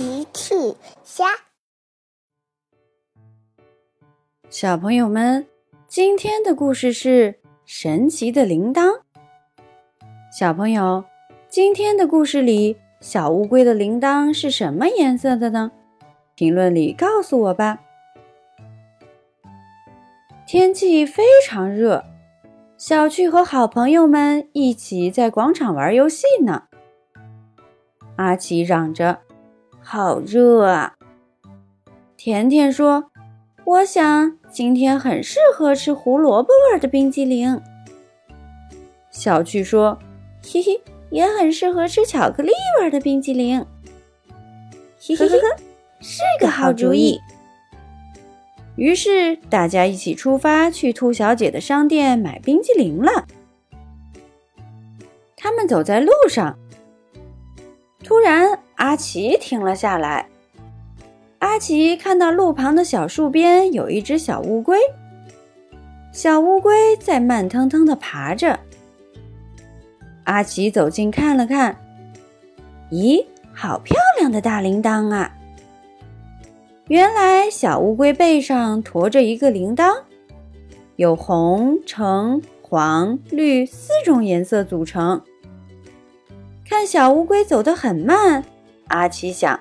奇趣虾，小朋友们，今天的故事是神奇的铃铛。小朋友，今天的故事里，小乌龟的铃铛是什么颜色的呢？评论里告诉我吧。天气非常热，小趣和好朋友们一起在广场玩游戏呢。阿奇嚷着：“好热啊！”甜甜说：“我想今天很适合吃胡萝卜味的冰激凌。”小趣说：“嘿嘿，也很适合吃巧克力味的冰激凌。”嘿嘿嘿，是个好主意。于是大家一起出发去兔小姐的商店买冰激凌了。他们走在路上。突然，阿奇停了下来。阿奇看到路旁的小树边有一只小乌龟，小乌龟在慢腾腾地爬着。阿奇走近看了看，咦，好漂亮的大铃铛啊！原来小乌龟背上驮着一个铃铛，有红、橙、黄、绿四种颜色组成。看小乌龟走得很慢，阿奇想，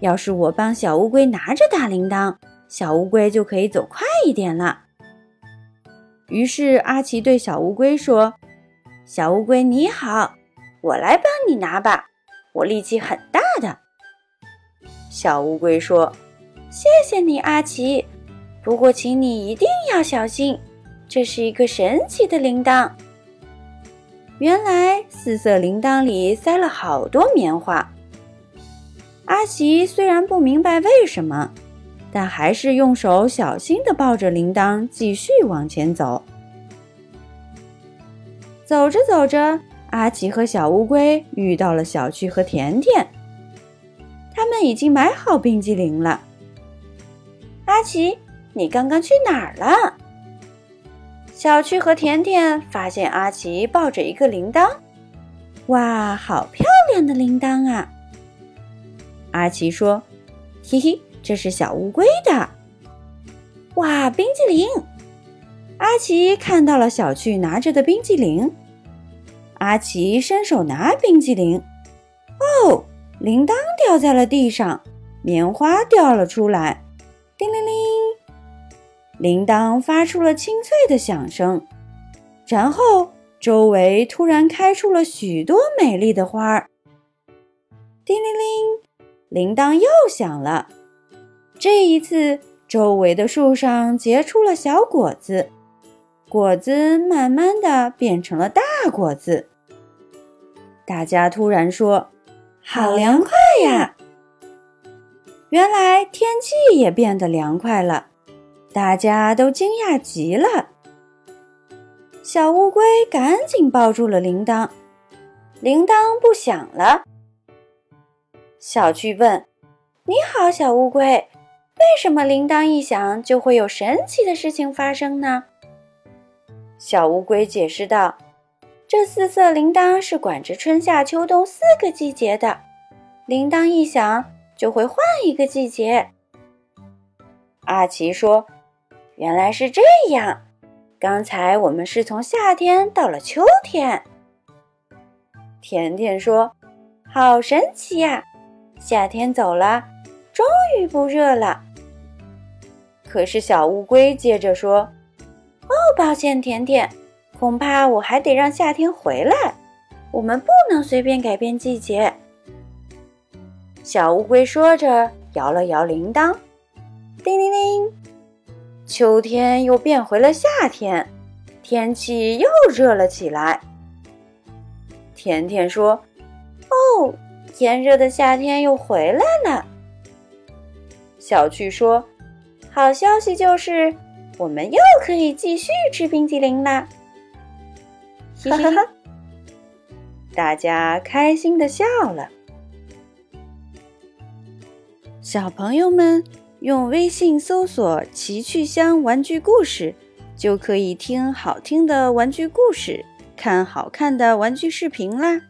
要是我帮小乌龟拿着大铃铛，小乌龟就可以走快一点了。于是阿奇对小乌龟说：“小乌龟你好，我来帮你拿吧，我力气很大的。”小乌龟说：“谢谢你，阿奇，不过请你一定要小心，这是一个神奇的铃铛。”原来四色铃铛里塞了好多棉花。阿奇虽然不明白为什么，但还是用手小心地抱着铃铛继续往前走。走着走着，阿奇和小乌龟遇到了小趣和甜甜，他们已经买好冰激凌了。阿奇，你刚刚去哪儿了？小趣和甜甜发现阿奇抱着一个铃铛，哇，好漂亮的铃铛啊！阿奇说：“嘿嘿，这是小乌龟的。”哇，冰激凌！阿奇看到了小趣拿着的冰激凌，阿奇伸手拿冰激凌，哦，铃铛掉在了地上，棉花掉了出来，叮铃铃。铃铛发出了清脆的响声，然后周围突然开出了许多美丽的花儿。叮铃铃，铃铛又响了。这一次，周围的树上结出了小果子，果子慢慢的变成了大果子。大家突然说：“好凉快呀！”原来天气也变得凉快了。大家都惊讶极了。小乌龟赶紧抱住了铃铛，铃铛不响了。小趣问：“你好，小乌龟，为什么铃铛一响就会有神奇的事情发生呢？”小乌龟解释道：“这四色铃铛是管着春夏秋冬四个季节的，铃铛一响就会换一个季节。”阿奇说。原来是这样，刚才我们是从夏天到了秋天。甜甜说：“好神奇呀，夏天走了，终于不热了。”可是小乌龟接着说：“哦，抱歉，甜甜，恐怕我还得让夏天回来。我们不能随便改变季节。”小乌龟说着，摇了摇铃铛，叮铃铃。秋天又变回了夏天，天气又热了起来。甜甜说：“哦，炎热的夏天又回来了。”小趣说：“好消息就是，我们又可以继续吃冰激凌啦！”哈哈哈，大家开心的笑了。小朋友们。用微信搜索“奇趣箱玩具故事”，就可以听好听的玩具故事，看好看的玩具视频啦。